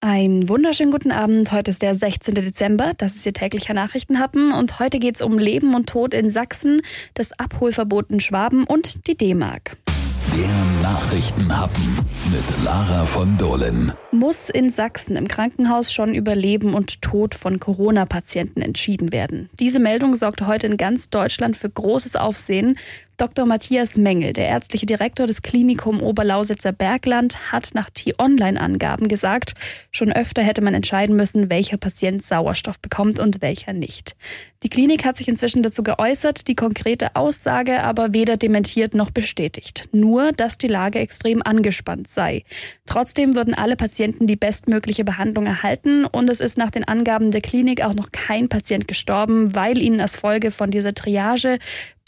Ein wunderschönen guten Abend. Heute ist der 16. Dezember. Das ist Ihr täglicher Nachrichtenhappen. Und heute geht es um Leben und Tod in Sachsen, das Abholverbot in Schwaben und die D-Mark. Der Nachrichtenhappen mit Lara von Dohlen. Muss in Sachsen im Krankenhaus schon über Leben und Tod von Corona-Patienten entschieden werden? Diese Meldung sorgte heute in ganz Deutschland für großes Aufsehen. Dr. Matthias Mengel, der ärztliche Direktor des Klinikum Oberlausitzer Bergland, hat nach T-Online-Angaben gesagt, schon öfter hätte man entscheiden müssen, welcher Patient Sauerstoff bekommt und welcher nicht. Die Klinik hat sich inzwischen dazu geäußert, die konkrete Aussage aber weder dementiert noch bestätigt. Nur, dass die Lage extrem angespannt sei. Trotzdem würden alle Patienten die bestmögliche Behandlung erhalten und es ist nach den Angaben der Klinik auch noch kein Patient gestorben, weil ihnen als Folge von dieser Triage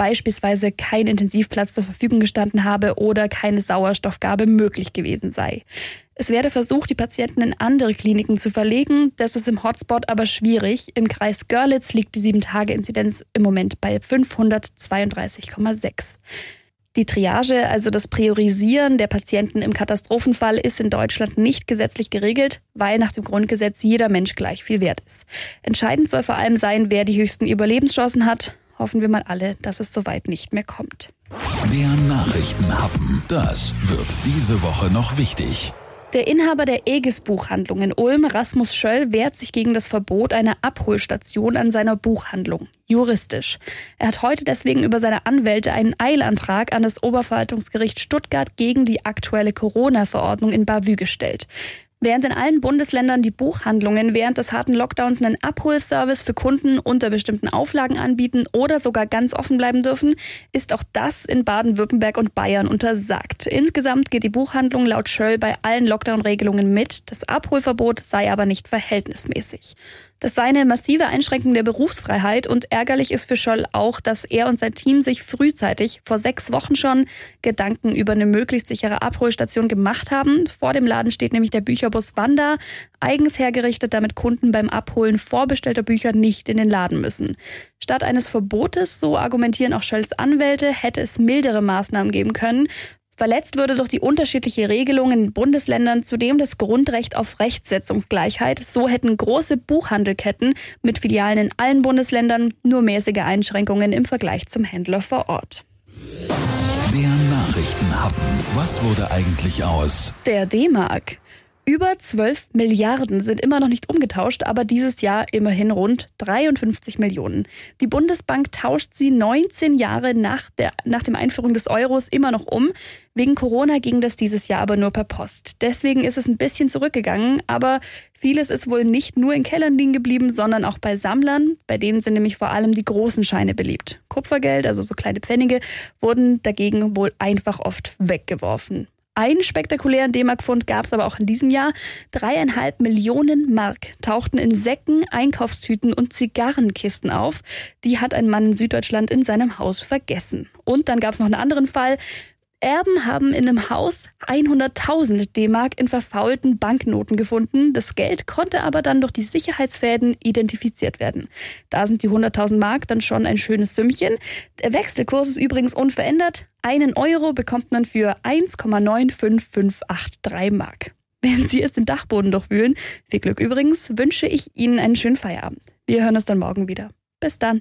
beispielsweise kein Intensivplatz zur Verfügung gestanden habe oder keine Sauerstoffgabe möglich gewesen sei. Es werde versucht, die Patienten in andere Kliniken zu verlegen. Das ist im Hotspot aber schwierig. Im Kreis Görlitz liegt die 7-Tage-Inzidenz im Moment bei 532,6. Die Triage, also das Priorisieren der Patienten im Katastrophenfall, ist in Deutschland nicht gesetzlich geregelt, weil nach dem Grundgesetz jeder Mensch gleich viel wert ist. Entscheidend soll vor allem sein, wer die höchsten Überlebenschancen hat. Hoffen wir mal alle, dass es soweit nicht mehr kommt. Der Nachrichtenhappen. Das wird diese Woche noch wichtig. Der Inhaber der Aegis Buchhandlung in Ulm, Rasmus Schöll, wehrt sich gegen das Verbot einer Abholstation an seiner Buchhandlung. Juristisch. Er hat heute deswegen über seine Anwälte einen Eilantrag an das Oberverwaltungsgericht Stuttgart gegen die aktuelle Corona-Verordnung in Bavü gestellt. Während in allen Bundesländern die Buchhandlungen während des harten Lockdowns einen Abholservice für Kunden unter bestimmten Auflagen anbieten oder sogar ganz offen bleiben dürfen, ist auch das in Baden-Württemberg und Bayern untersagt. Insgesamt geht die Buchhandlung laut Schöll bei allen Lockdown-Regelungen mit. Das Abholverbot sei aber nicht verhältnismäßig. Das sei eine massive Einschränkung der Berufsfreiheit und ärgerlich ist für Scholl auch, dass er und sein Team sich frühzeitig, vor sechs Wochen schon, Gedanken über eine möglichst sichere Abholstation gemacht haben. Vor dem Laden steht nämlich der Bücherbus Wanda, eigens hergerichtet, damit Kunden beim Abholen vorbestellter Bücher nicht in den Laden müssen. Statt eines Verbotes, so argumentieren auch Schölls Anwälte, hätte es mildere Maßnahmen geben können. Verletzt würde durch die unterschiedliche Regelung in Bundesländern zudem das Grundrecht auf Rechtsetzungsgleichheit. So hätten große Buchhandelketten mit Filialen in allen Bundesländern nur mäßige Einschränkungen im Vergleich zum Händler vor Ort. Der Nachrichtenhappen. Was wurde eigentlich aus? Der D-Mark. Über 12 Milliarden sind immer noch nicht umgetauscht, aber dieses Jahr immerhin rund 53 Millionen. Die Bundesbank tauscht sie 19 Jahre nach der nach dem Einführung des Euros immer noch um. Wegen Corona ging das dieses Jahr aber nur per Post. Deswegen ist es ein bisschen zurückgegangen, aber vieles ist wohl nicht nur in Kellern liegen geblieben, sondern auch bei Sammlern. Bei denen sind nämlich vor allem die großen Scheine beliebt. Kupfergeld, also so kleine Pfennige, wurden dagegen wohl einfach oft weggeworfen. Einen spektakulären D-Mark-Fund gab es aber auch in diesem Jahr. Dreieinhalb Millionen Mark tauchten in Säcken, Einkaufstüten und Zigarrenkisten auf. Die hat ein Mann in Süddeutschland in seinem Haus vergessen. Und dann gab es noch einen anderen Fall. Erben haben in einem Haus 100.000 D-Mark in verfaulten Banknoten gefunden. Das Geld konnte aber dann durch die Sicherheitsfäden identifiziert werden. Da sind die 100.000 Mark dann schon ein schönes Sümmchen. Der Wechselkurs ist übrigens unverändert. Einen Euro bekommt man für 1,95583 Mark. Wenn Sie jetzt den Dachboden durchwühlen, viel Glück übrigens, wünsche ich Ihnen einen schönen Feierabend. Wir hören uns dann morgen wieder. Bis dann.